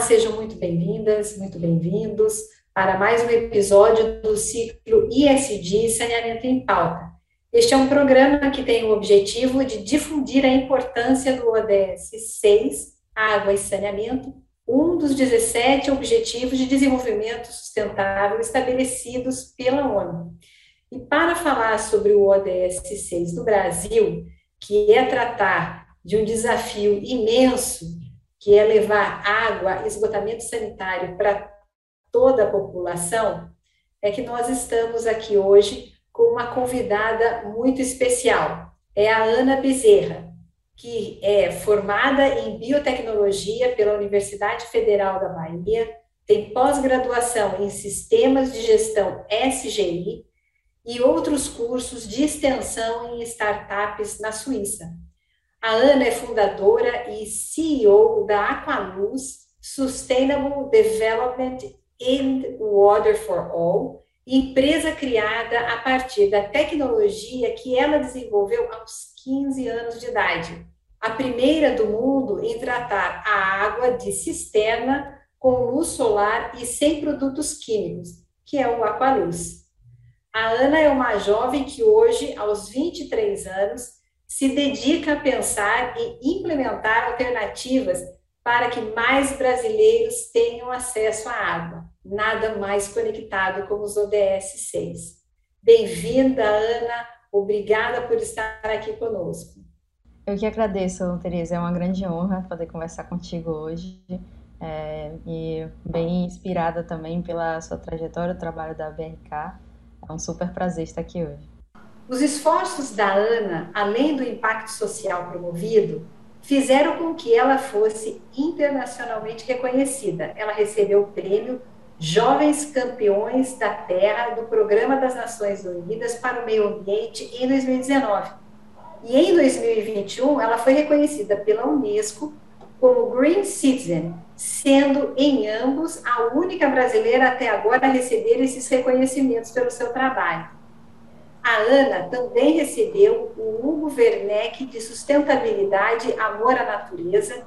sejam muito bem-vindas, muito bem-vindos para mais um episódio do ciclo ISD Saneamento em Pauta. Este é um programa que tem o objetivo de difundir a importância do ODS 6, Água e Saneamento, um dos 17 Objetivos de Desenvolvimento Sustentável estabelecidos pela ONU. E para falar sobre o ODS 6 no Brasil, que é tratar de um desafio imenso que é levar água, esgotamento sanitário para toda a população, é que nós estamos aqui hoje com uma convidada muito especial. É a Ana Bezerra, que é formada em biotecnologia pela Universidade Federal da Bahia, tem pós-graduação em sistemas de gestão SGI e outros cursos de extensão em startups na Suíça. A Ana é fundadora e CEO da Aqualuz Sustainable Development and Water for All, empresa criada a partir da tecnologia que ela desenvolveu aos 15 anos de idade. A primeira do mundo em tratar a água de cisterna com luz solar e sem produtos químicos, que é o Aqualuz. A Ana é uma jovem que hoje, aos 23 anos, se dedica a pensar e implementar alternativas para que mais brasileiros tenham acesso à água, nada mais conectado como os ODS 6. Bem-vinda, Ana, obrigada por estar aqui conosco. Eu que agradeço, Tereza, é uma grande honra poder conversar contigo hoje. É, e bem inspirada também pela sua trajetória, o trabalho da BRK. É um super prazer estar aqui hoje. Os esforços da Ana, além do impacto social promovido, fizeram com que ela fosse internacionalmente reconhecida. Ela recebeu o prêmio Jovens Campeões da Terra do Programa das Nações Unidas para o Meio Ambiente em 2019. E em 2021, ela foi reconhecida pela Unesco como Green Citizen, sendo em ambos a única brasileira até agora a receber esses reconhecimentos pelo seu trabalho. A Ana também recebeu o Hugo Werneck de Sustentabilidade, Amor à Natureza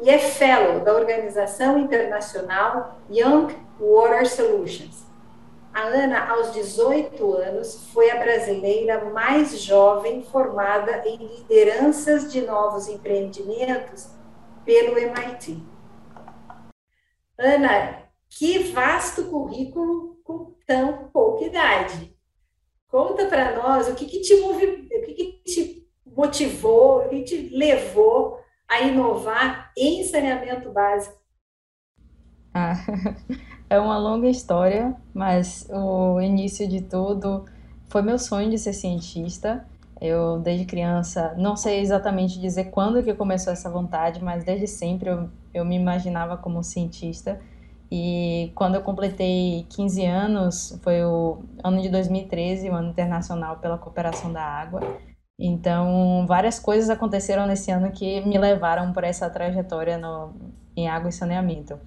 e é Fellow da Organização Internacional Young Water Solutions. A Ana, aos 18 anos, foi a brasileira mais jovem formada em lideranças de novos empreendimentos pelo MIT. Ana, que vasto currículo com tão pouca idade. Conta para nós o que, que te movi... o que, que te motivou, o que te levou a inovar em saneamento básico. Ah, é uma longa história, mas o início de tudo foi meu sonho de ser cientista. Eu, desde criança, não sei exatamente dizer quando que começou essa vontade, mas desde sempre eu, eu me imaginava como cientista. E quando eu completei 15 anos, foi o ano de 2013, o ano internacional pela cooperação da água. Então, várias coisas aconteceram nesse ano que me levaram por essa trajetória no, em água e saneamento.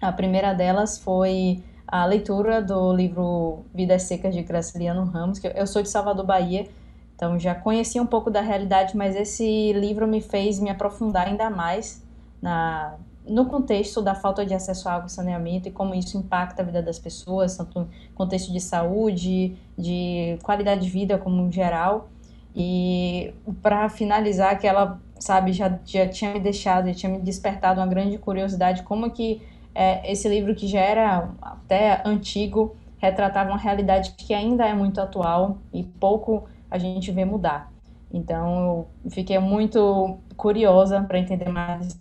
A primeira delas foi a leitura do livro Vidas Secas de Graciliano Ramos, que eu sou de Salvador, Bahia, então já conhecia um pouco da realidade, mas esse livro me fez me aprofundar ainda mais na, no contexto da falta de acesso à água e saneamento e como isso impacta a vida das pessoas, tanto no contexto de saúde, de qualidade de vida como geral. E para finalizar, que ela, sabe, já, já tinha me deixado, já tinha me despertado uma grande curiosidade como que é, esse livro que já era até antigo retratava uma realidade que ainda é muito atual e pouco a gente vê mudar. Então, eu fiquei muito curiosa para entender mais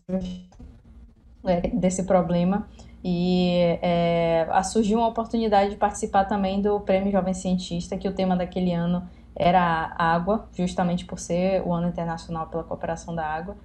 é, desse problema e é, surgiu uma oportunidade de participar também do Prêmio Jovem Cientista, que o tema daquele ano era água, justamente por ser o ano internacional pela cooperação da água.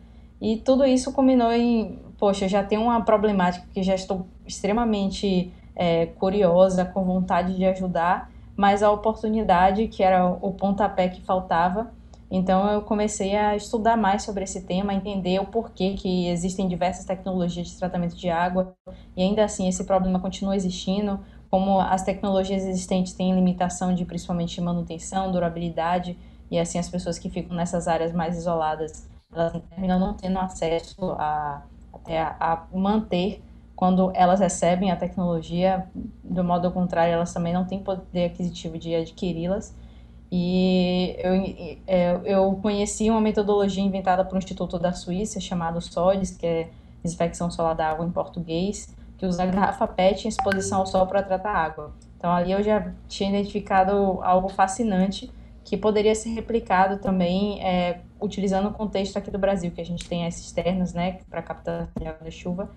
E tudo isso culminou em, poxa, já tenho uma problemática que já estou extremamente é, curiosa, com vontade de ajudar, mas a oportunidade, que era o pontapé que faltava, então eu comecei a estudar mais sobre esse tema, entender o porquê que existem diversas tecnologias de tratamento de água e ainda assim esse problema continua existindo, como as tecnologias existentes têm limitação de principalmente manutenção, durabilidade e assim as pessoas que ficam nessas áreas mais isoladas, elas terminam não tendo acesso a a, a manter quando elas recebem a tecnologia, do modo contrário, elas também não têm poder aquisitivo de adquiri-las. E eu, é, eu conheci uma metodologia inventada por um instituto da Suíça chamado SOLIS, que é Desinfecção Solar da Água em português, que usa garrafa PET em exposição ao sol para tratar água. Então ali eu já tinha identificado algo fascinante que poderia ser replicado também é, utilizando o contexto aqui do Brasil, que a gente tem as cisternas, né, para captar água da chuva.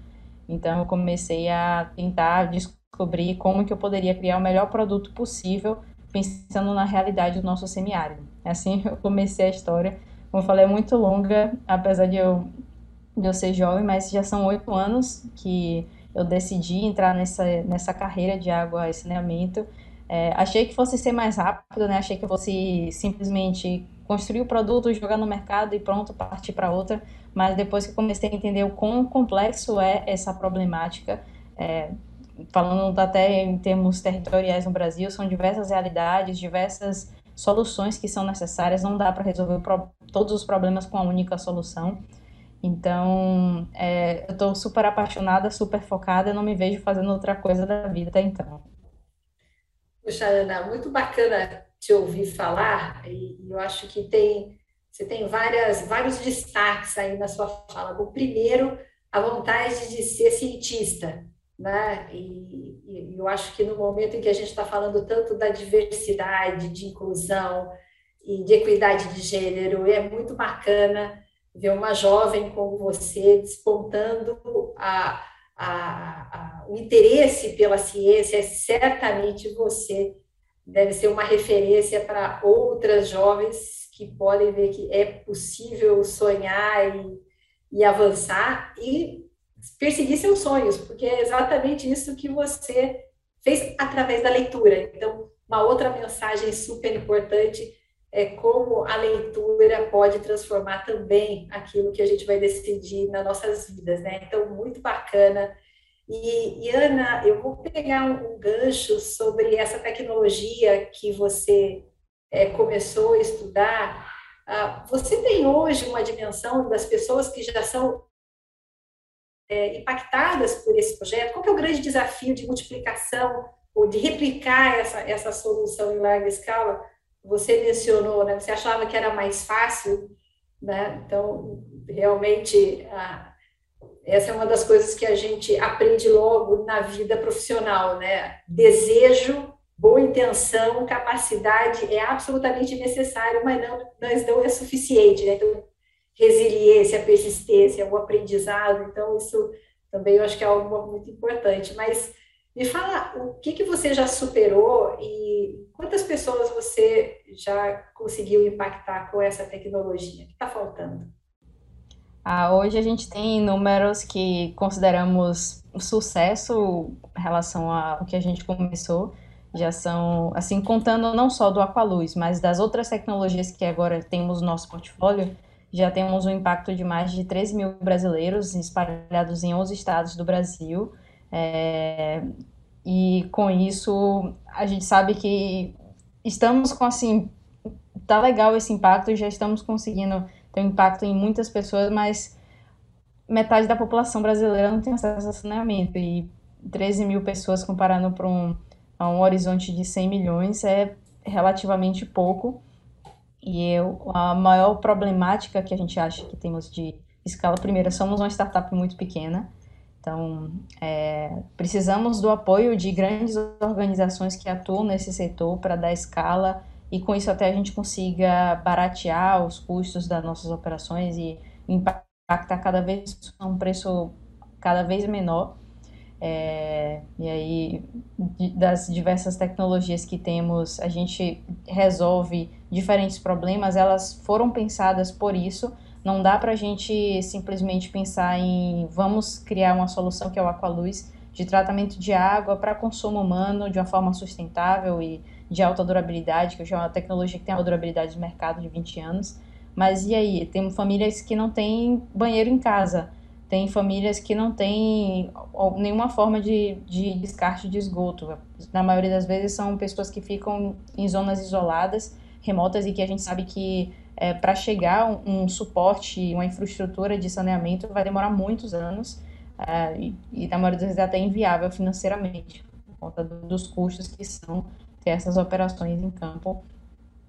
Então eu comecei a tentar descobrir como que eu poderia criar o melhor produto possível pensando na realidade do nosso semiárido. Assim eu comecei a história. Como eu falei, é muito longa, apesar de eu, de eu ser jovem, mas já são oito anos que eu decidi entrar nessa, nessa carreira de água e saneamento. É, achei que fosse ser mais rápido, né? Achei que fosse simplesmente construir o produto, jogar no mercado e pronto, partir para outra. Mas depois que comecei a entender o quão complexo é essa problemática, é, falando até em termos territoriais no Brasil, são diversas realidades, diversas soluções que são necessárias, não dá para resolver todos os problemas com a única solução. Então, é, eu estou super apaixonada, super focada, não me vejo fazendo outra coisa da vida até então. Puxa, Ana, muito bacana te ouvir falar, e eu acho que tem, você tem várias, vários destaques aí na sua fala. O primeiro, a vontade de ser cientista, né? E, e, eu acho que no momento em que a gente está falando tanto da diversidade, de inclusão e de equidade de gênero, é muito bacana ver uma jovem como você despontando a, a, a, o interesse pela ciência. Certamente você deve ser uma referência para outras jovens que podem ver que é possível sonhar e, e avançar e perseguir seus sonhos, porque é exatamente isso que você fez através da leitura. Então, uma outra mensagem super importante é como a leitura pode transformar também aquilo que a gente vai decidir nas nossas vidas, né? Então, muito bacana. E, e Ana, eu vou pegar um, um, gancho sobre essa tecnologia que você é, começou a estudar. Ah, você tem hoje uma dimensão das pessoas que já são é, impactadas por esse projeto? Qual é o grande desafio de multiplicação ou de replicar essa, essa solução em larga escala? Você mencionou, né? Você achava que era mais fácil, né? Então, realmente, a, essa é uma das coisas que a gente aprende logo na vida profissional, né? Desejo, boa intenção, capacidade é absolutamente necessário, mas não, mas não é suficiente, né? Então, resiliência, persistência, o aprendizado. Então, isso também eu acho que é algo muito importante. Mas me fala o que, que você já superou e quantas pessoas você já conseguiu impactar com essa tecnologia? O que está faltando? Ah, hoje a gente tem números que consideramos sucesso em relação ao que a gente começou. Já são, assim, contando não só do Aqualuz, mas das outras tecnologias que agora temos no nosso portfólio, já temos um impacto de mais de 13 mil brasileiros espalhados em 11 estados do Brasil. É, e com isso, a gente sabe que estamos com assim, tá legal esse impacto, já estamos conseguindo ter um impacto em muitas pessoas, mas metade da população brasileira não tem acesso a saneamento. E 13 mil pessoas comparando para um, um horizonte de 100 milhões é relativamente pouco. E eu, a maior problemática que a gente acha que temos de escala, primeiro, somos uma startup muito pequena, então é, precisamos do apoio de grandes organizações que atuam nesse setor para dar escala e com isso até a gente consiga baratear os custos das nossas operações e impactar cada vez um preço cada vez menor é, e aí, das diversas tecnologias que temos, a gente resolve diferentes problemas, elas foram pensadas por isso. Não dá para a gente simplesmente pensar em vamos criar uma solução que é o Aqualuz de tratamento de água para consumo humano de uma forma sustentável e de alta durabilidade, que hoje é uma tecnologia que tem uma durabilidade de mercado de 20 anos. Mas e aí? Tem famílias que não têm banheiro em casa tem famílias que não têm nenhuma forma de, de descarte de esgoto. Na maioria das vezes são pessoas que ficam em zonas isoladas, remotas, e que a gente sabe que é, para chegar um, um, suporte, uma infraestrutura de saneamento vai demorar muitos anos. uh, e, e, na maioria das vezes, até inviável financeiramente, por conta dos custos que são ter essas operações em campo.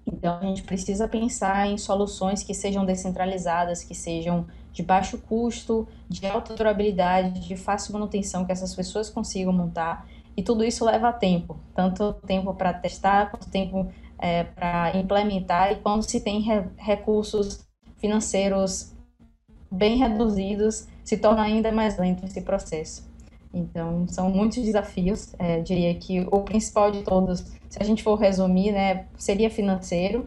Então, a gente precisa pensar em soluções que sejam descentralizadas, que sejam de baixo custo, de alta durabilidade, de fácil manutenção, que essas pessoas consigam montar. E tudo isso leva tempo, tanto tempo para testar, quanto tempo é, para implementar. E quando se tem re recursos financeiros bem reduzidos, se torna ainda mais lento esse processo. Então, são muitos desafios. É, diria que o principal de todos, se a gente for resumir, né, seria financeiro,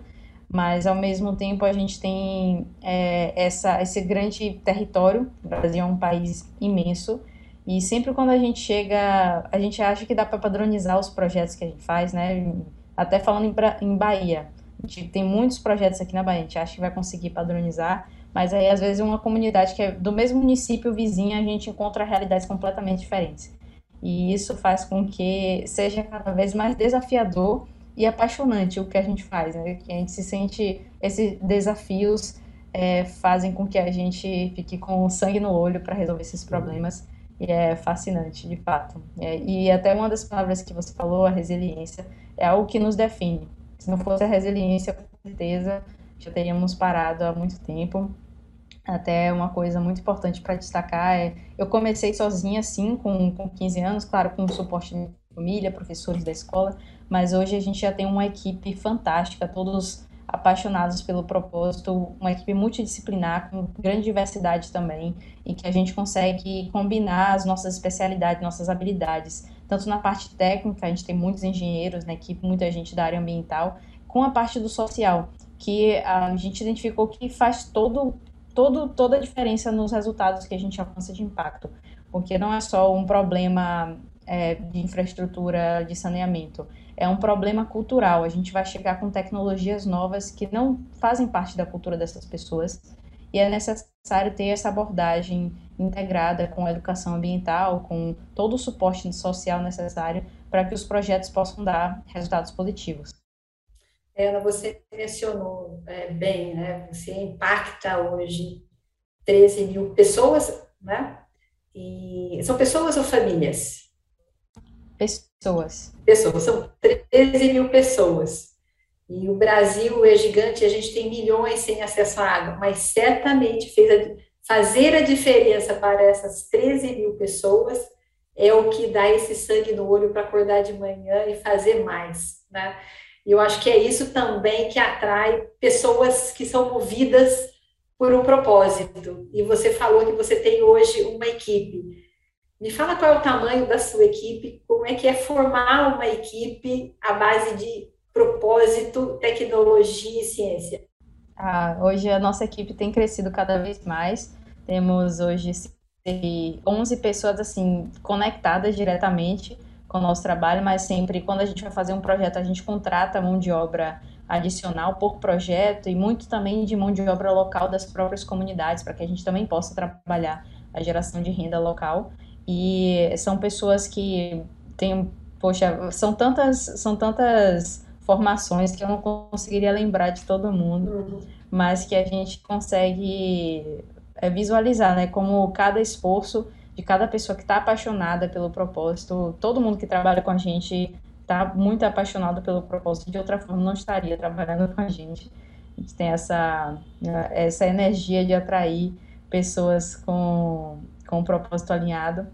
mas ao mesmo tempo a gente tem é, essa, esse grande território. O Brasil é um país imenso. E sempre quando a gente chega, a gente acha que dá para padronizar os projetos que a gente faz, né? Até falando em, em Bahia, a gente tem muitos projetos aqui na Bahia, a gente acha que vai conseguir padronizar, mas aí, às vezes, uma comunidade que é do mesmo município vizinho, a gente encontra realidades completamente diferentes. E isso faz com que seja cada vez mais desafiador e apaixonante o que a gente faz, né? Que a gente se sente esses desafios é, fazem com que a gente fique com sangue no olho para resolver esses problemas e é fascinante, de fato. É, e até uma das palavras que você falou, a resiliência, é algo que nos define. Se não fosse a resiliência, com certeza já teríamos parado há muito tempo. Até uma coisa muito importante para destacar é, eu comecei sozinha, sim, com, com 15 anos, claro, com o suporte família, professores da escola, mas hoje a gente já tem uma equipe fantástica, todos apaixonados pelo propósito, uma equipe multidisciplinar, com grande diversidade também, e que a gente consegue combinar as nossas especialidades, nossas habilidades, tanto na parte técnica, a gente tem muitos engenheiros na equipe, muita gente da área ambiental, com a parte do social, que a gente identificou que faz todo todo, toda a diferença nos resultados que a gente alcança de impacto, porque não é só um problema é, de infraestrutura de saneamento, é um problema cultural. A gente vai chegar com tecnologias novas que não fazem parte da cultura dessas pessoas e é necessário ter essa abordagem integrada com a educação ambiental, com todo o suporte social necessário para que os projetos possam dar resultados positivos. Ana, você mencionou é, bem, né? Você impacta hoje 13 mil pessoas, né? E são pessoas ou famílias? Pessoas. Pessoas, são 13 mil pessoas. E o Brasil é gigante, a gente tem milhões sem acesso à água, mas certamente fez a, fazer a diferença para essas 13 mil pessoas é o que dá esse sangue no olho para acordar de manhã e fazer mais, né? E eu acho que é isso também que atrai pessoas que são movidas por um propósito. E você falou que você tem hoje uma equipe. Me fala qual é o tamanho da sua equipe, como é que é formar uma equipe à base de propósito, tecnologia e ciência. Ah, hoje a nossa equipe tem crescido cada vez mais. Temos hoje 11 pessoas assim conectadas diretamente com o nosso trabalho, mas sempre quando a gente vai fazer um projeto, a gente contrata mão de obra adicional por projeto e muito também de mão de obra local das próprias comunidades, para que a gente também possa trabalhar a geração de renda local. E são pessoas que têm, poxa, são tantas, são tantas formações que eu não conseguiria lembrar de todo mundo, uhum. mas que a gente consegue é, visualizar, né, como cada esforço de cada pessoa que está apaixonada pelo propósito. Todo mundo que trabalha com a gente está muito apaixonado pelo propósito, de outra forma não estaria trabalhando com a gente. A gente tem essa, essa energia de atrair pessoas com, com um propósito alinhado.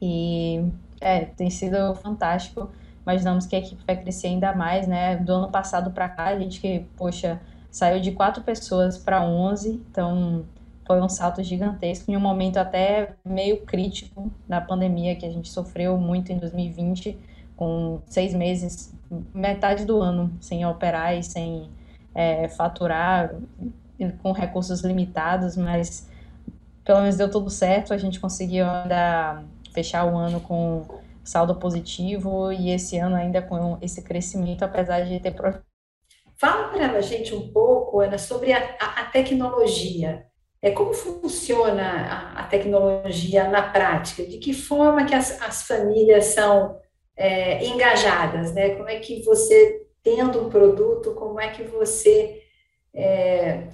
E é, tem sido fantástico. Imaginamos que a equipe vai crescer ainda mais, né? Do ano passado para cá, a gente que, poxa, saiu de quatro pessoas para 11, então foi um salto gigantesco em um momento até meio crítico da pandemia que a gente sofreu muito em 2020, com seis meses, metade do ano sem operar e sem é, faturar, com recursos limitados, mas pelo menos deu tudo certo, a gente conseguiu fechar o ano com saldo positivo e esse ano ainda com esse crescimento, apesar de ter. Fala para a gente um pouco, Ana, sobre a, a, a tecnologia. É, como funciona a, a, tecnologia na prática? De que forma que as, as famílias são é, engajadas? Né? Como é que você, tendo um produto, como é que você... É,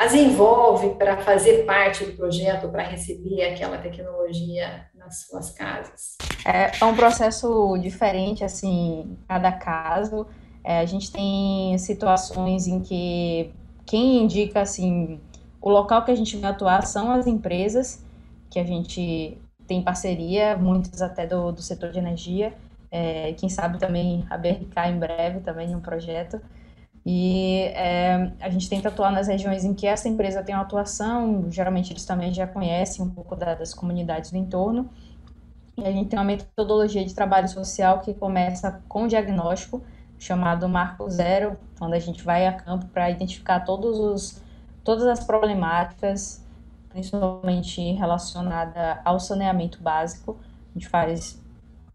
as envolve para fazer parte do projeto, para receber aquela tecnologia nas suas casas? É, é um processo diferente, assim, cada caso. É, a gente tem situações em que quem indica, assim, o local que a gente vai atuar são as empresas que a gente tem parceria, muitas até do, do setor de energia, é, quem sabe também a BRK em breve também um projeto. E é, a gente tenta atuar nas regiões em que essa empresa tem uma atuação, geralmente eles também já conhecem um pouco da, das comunidades do entorno. E a gente tem uma metodologia de trabalho social que começa com diagnóstico, chamado Marco Zero, onde a gente vai a campo para identificar todos os, todas as problemáticas, principalmente relacionada ao saneamento básico. A gente faz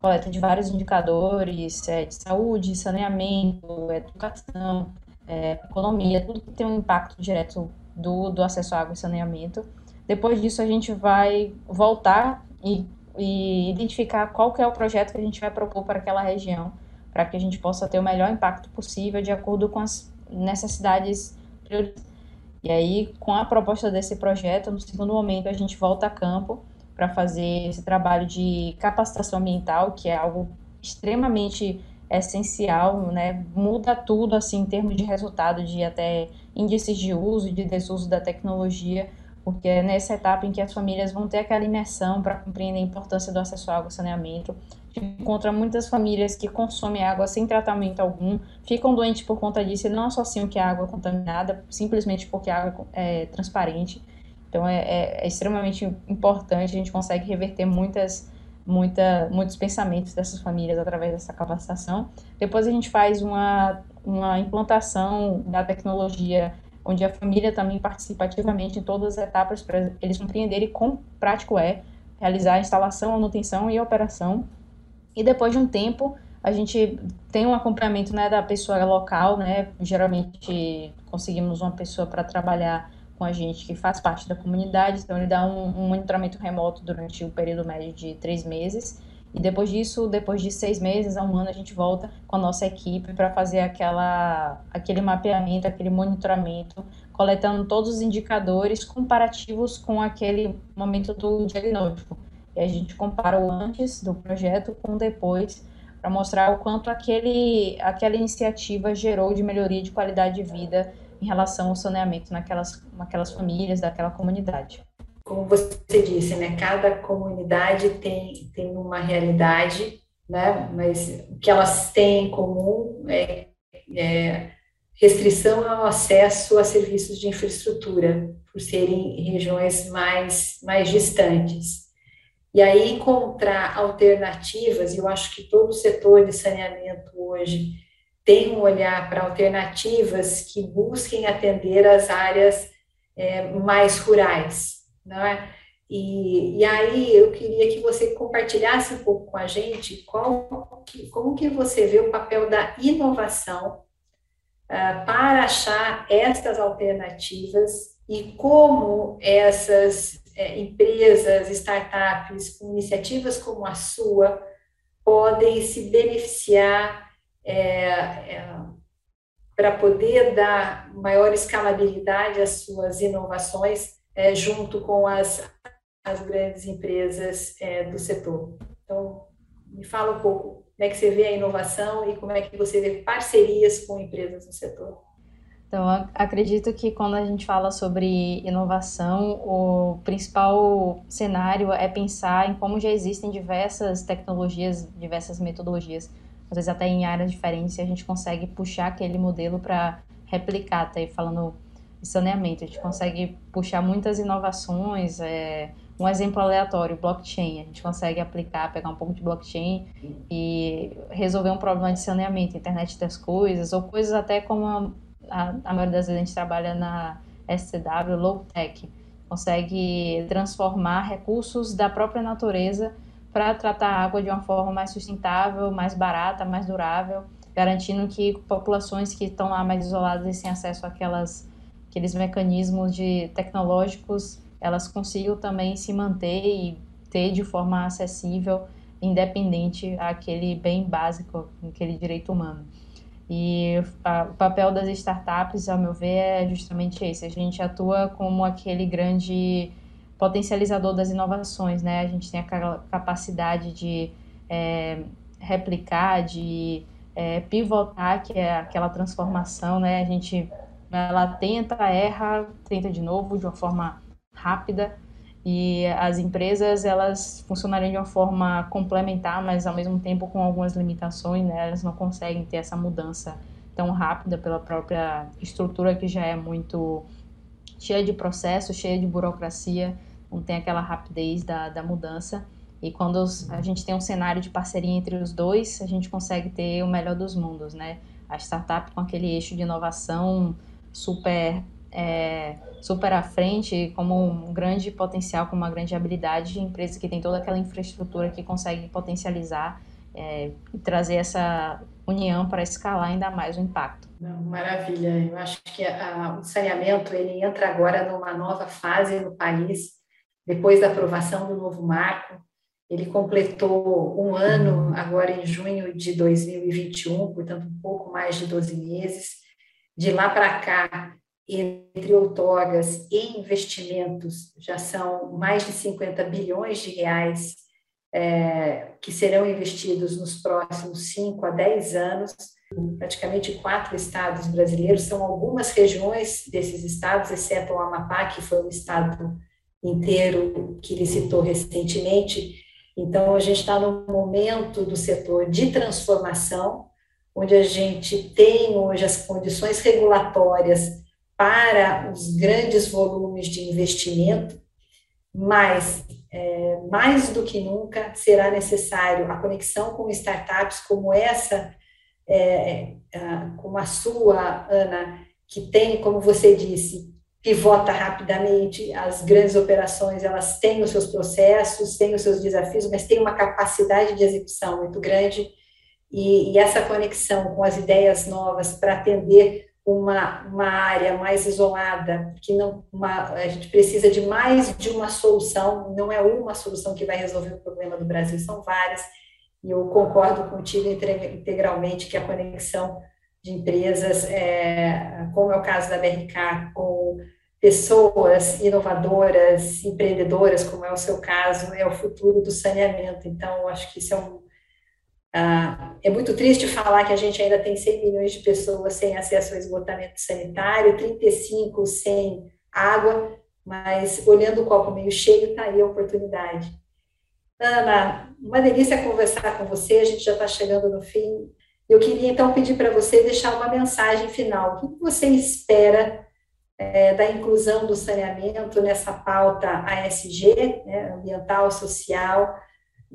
coleta de vários indicadores é, de saúde, saneamento, educação, é, economia, tudo que tem um impacto direto do, do acesso à água e saneamento. Depois disso, a gente vai voltar e, e identificar qual que é o projeto que a gente vai propor para aquela região, para que a gente possa ter o melhor impacto possível de acordo com as necessidades prioritárias. E aí, com a proposta desse projeto, no segundo momento, a gente volta a campo para fazer esse trabalho de capacitação ambiental, que é algo extremamente essencial, né? Muda tudo assim em termos de resultado de até índices de uso e de desuso da tecnologia, porque é nessa etapa em que as famílias vão ter aquela imersão para compreender a importância do acesso à água e saneamento. A gente encontra muitas famílias que consomem água sem tratamento algum, ficam doentes por conta disso e não associam que a água é contaminada, simplesmente porque a água é transparente. Então é, é, é, extremamente importante, a gente consegue reverter muitas, muita, muitos pensamentos dessas famílias através dessa capacitação. Depois a gente faz uma, uma implantação da tecnologia, onde a família também participa ativamente em todas as etapas para eles compreenderem quão prático é realizar a instalação, manutenção e operação. E depois de um tempo, a gente tem um acompanhamento né, da pessoa local, né? Geralmente conseguimos uma pessoa para trabalhar com a gente que faz parte da comunidade, então ele dá um, um monitoramento remoto durante o período médio de três meses. E depois disso, depois de seis meses a um ano, a gente volta com a nossa equipe para fazer aquela, aquele mapeamento, aquele monitoramento, coletando todos os indicadores comparativos com aquele momento do diagnóstico. E a gente compara o antes do projeto com o depois, para mostrar o quanto aquele, aquela iniciativa gerou de melhoria de qualidade de vida em relação ao saneamento naquelas, naquelas famílias, daquela comunidade. Como você disse, né, cada comunidade tem, tem uma realidade, né, mas o que elas têm em comum é, é restrição ao acesso a serviços de infraestrutura, por serem regiões mais, mais distantes. E aí encontrar alternativas, e eu acho que todo o setor de saneamento hoje tem um olhar para alternativas que busquem atender as áreas é, mais rurais, não é? E, e, aí eu queria que você compartilhasse um pouco com a gente qual, que, como que você vê o papel da inovação uh, para achar estas alternativas e como essas é, empresas, startups, iniciativas como a sua, podem se beneficiar é, é, para poder dar maior escalabilidade às suas inovações é, junto com as, as grandes empresas é, do setor. Então, me fala um pouco como é que você vê a inovação e como é que você vê parcerias com empresas do setor. Então, acredito que quando a gente fala sobre inovação, o principal cenário é pensar em como já existem diversas tecnologias, diversas metodologias às vezes até em áreas diferentes, e a gente consegue puxar aquele modelo para replicar, tá aí falando de saneamento, a gente consegue puxar muitas inovações, é, um exemplo aleatório, blockchain, a gente consegue aplicar, pegar um pouco de blockchain e resolver um problema de saneamento, internet das coisas, ou coisas até como a, a, a maioria das vezes a gente trabalha na SCW, low tech, consegue transformar recursos da própria natureza para tratar a água de uma forma mais sustentável, mais barata, mais durável, garantindo que populações que estão lá mais isoladas e sem acesso àquelas, àqueles mecanismos de tecnológicos, elas consigam também se manter e ter de forma acessível, independente aquele bem básico, aquele direito humano. E a, o papel das startups, ao meu ver, é justamente esse. A gente atua como aquele grande potencializador das inovações, né? A gente tem a capacidade de é, replicar, de é, pivotar, que é aquela transformação, né? A gente ela tenta, erra, tenta de novo de uma forma rápida e as empresas elas funcionariam de uma forma complementar, mas ao mesmo tempo com algumas limitações, né? Elas não conseguem ter essa mudança tão rápida pela própria estrutura que já é muito cheia de processos, cheia de burocracia, não tem aquela rapidez da, da mudança. E quando a gente tem um cenário de parceria entre os dois, a gente consegue ter o melhor dos mundos, né? A startup com aquele eixo de inovação super é, super à frente, como um grande potencial, com uma grande habilidade de empresa que tem toda aquela infraestrutura que consegue potencializar é, e trazer essa união para escalar ainda mais o impacto. Maravilha, eu acho que a, o saneamento ele entra agora numa nova fase no país, depois da aprovação do novo marco, ele completou um ano agora em junho de 2021, portanto um pouco mais de 12 meses. De lá para cá, entre outorgas e investimentos, já são mais de 50 bilhões de reais é, que serão investidos nos próximos 5 a 10 anos. Praticamente quatro estados brasileiros, são algumas regiões desses estados, exceto o Amapá, que foi um estado inteiro que ele citou recentemente. Então, a gente está num momento do setor de transformação, onde a gente tem hoje as condições regulatórias para os grandes volumes de investimento, mas é, mais do que nunca será necessário a conexão com startups como essa, é, é, como a sua, Ana, que tem, como você disse, pivota rapidamente, as grandes operações, elas têm os seus processos, têm os seus desafios, mas têm uma capacidade de execução muito grande, e, e essa conexão com as ideias novas para atender uma, uma área mais isolada, que não uma, a gente precisa de mais de uma solução, não é uma solução que vai resolver o problema do Brasil, são várias, e eu concordo contigo integralmente que a conexão de empresas, é, como é o caso da BRK, com pessoas inovadoras, empreendedoras, como é o seu caso, é o futuro do saneamento. Então, acho que isso é um, ah, é muito triste falar que a gente ainda tem 100 milhões de pessoas sem acesso ao esgotamento sanitário, 35 sem água, mas olhando o copo meio cheio, está aí a oportunidade. Ana, uma delícia conversar com você, a gente já está chegando no fim. Eu queria então pedir para você deixar uma mensagem final. O que você espera é, da inclusão do saneamento nessa pauta ASG, né, ambiental, social,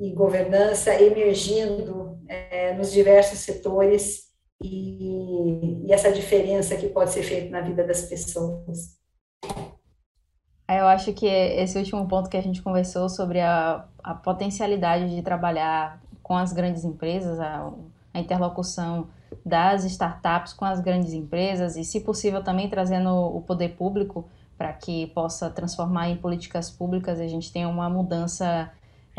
e governança emergindo é, nos diversos setores e, e, essa diferença que pode ser feita na vida das pessoas. Eu acho que esse último ponto que a gente conversou sobre a, a potencialidade de trabalhar com as grandes empresas, a, a interlocução das startups com as grandes empresas e, se possível, também trazendo o poder público para que possa transformar em políticas públicas, a gente tem uma mudança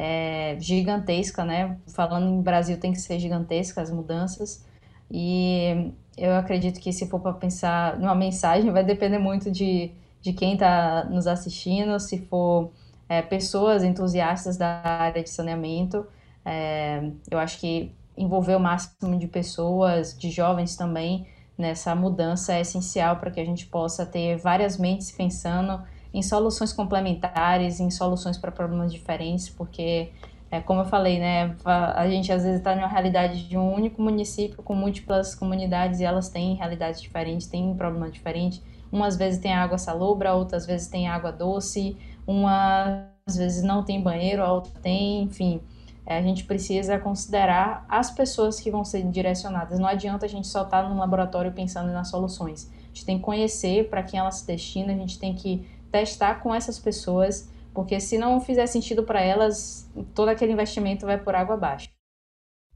é, gigantesca, né? Falando em Brasil, tem que ser gigantesca as mudanças. E eu acredito que se for para pensar numa mensagem, vai depender muito de, de quem está nos assistindo, se for é, pessoas entusiastas da área de saneamento. É, eu acho que envolver o máximo de pessoas, de jovens também, nessa mudança é essencial para que a gente possa ter várias mentes pensando em soluções complementares, em soluções para problemas diferentes, porque, é, como eu falei, né, a gente às vezes está numa realidade de um único município com múltiplas comunidades e elas têm realidades diferentes, têm um problema diferente. Umas vezes tem água salobra, outras vezes tem água doce, uma às vezes não tem banheiro, a outra tem, enfim. É, a gente precisa considerar as pessoas que vão ser direcionadas. Não adianta a gente só estar tá no laboratório pensando nas soluções. A gente tem que conhecer para quem ela se destina, a gente tem que testar com essas pessoas, porque se não fizer sentido para elas, todo aquele investimento vai por água abaixo.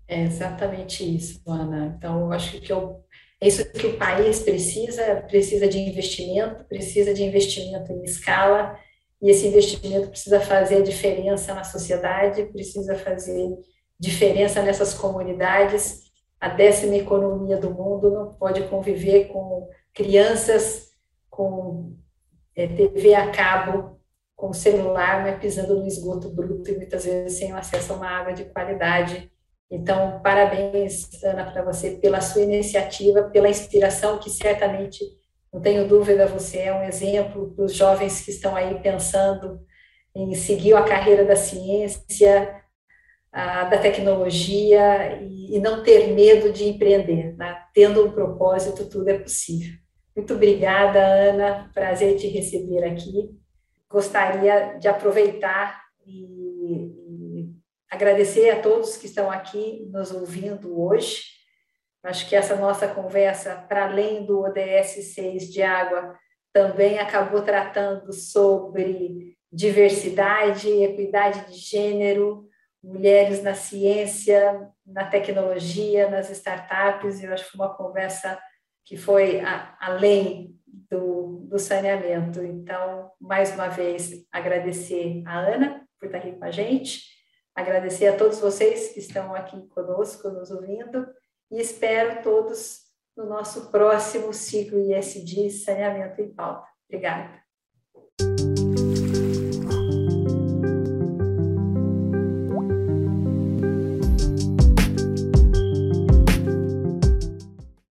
É exatamente isso, Ana. Então, eu acho que eu, é isso que o país precisa, precisa de investimento, precisa de investimento em escala, e esse investimento precisa fazer diferença na sociedade, precisa fazer diferença nessas comunidades, a décima economia do mundo não pode conviver com crianças com é, TV a cabo, com celular, mas pisando no esgoto bruto e muitas vezes sem acesso a uma água de qualidade. Então, parabéns, Ana, para você pela sua iniciativa, pela inspiração que certamente, não tenho dúvida, você é um exemplo para os jovens que estão aí pensando em seguir a carreira da ciência, a, da tecnologia e, e, não ter medo de empreender. Né? Tendo um propósito, tudo é possível. Muito obrigada, Ana. Prazer te receber aqui. Gostaria de aproveitar e, agradecer a todos que estão aqui nos ouvindo hoje. Acho que essa nossa conversa, para além do ODS 6 de água, também acabou tratando sobre diversidade, equidade de gênero, mulheres na ciência, na tecnologia, nas startups. Eu acho que foi uma conversa que foi a, além do, do saneamento. Então, mais uma vez, agradecer a Ana por estar aqui com a gente, agradecer a todos vocês que estão aqui conosco, nos ouvindo, e espero todos no nosso próximo ciclo ISD Saneamento em Pauta. Obrigada.